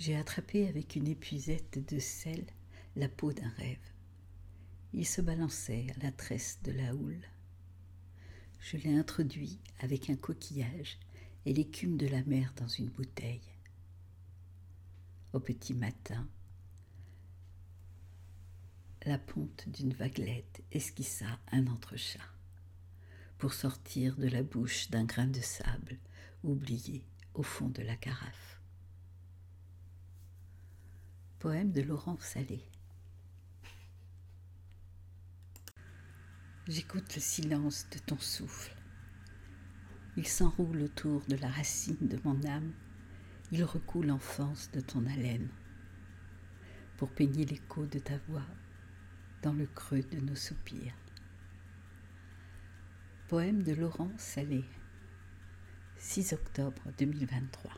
J'ai attrapé avec une épuisette de sel la peau d'un rêve. Il se balançait à la tresse de la houle. Je l'ai introduit avec un coquillage et l'écume de la mer dans une bouteille. Au petit matin, la ponte d'une vaguelette esquissa un entrechat pour sortir de la bouche d'un grain de sable oublié au fond de la carafe. Poème de Laurent Salé. J'écoute le silence de ton souffle. Il s'enroule autour de la racine de mon âme. Il recoule l'enfance de ton haleine pour peigner l'écho de ta voix dans le creux de nos soupirs. Poème de Laurent Salé, 6 octobre 2023.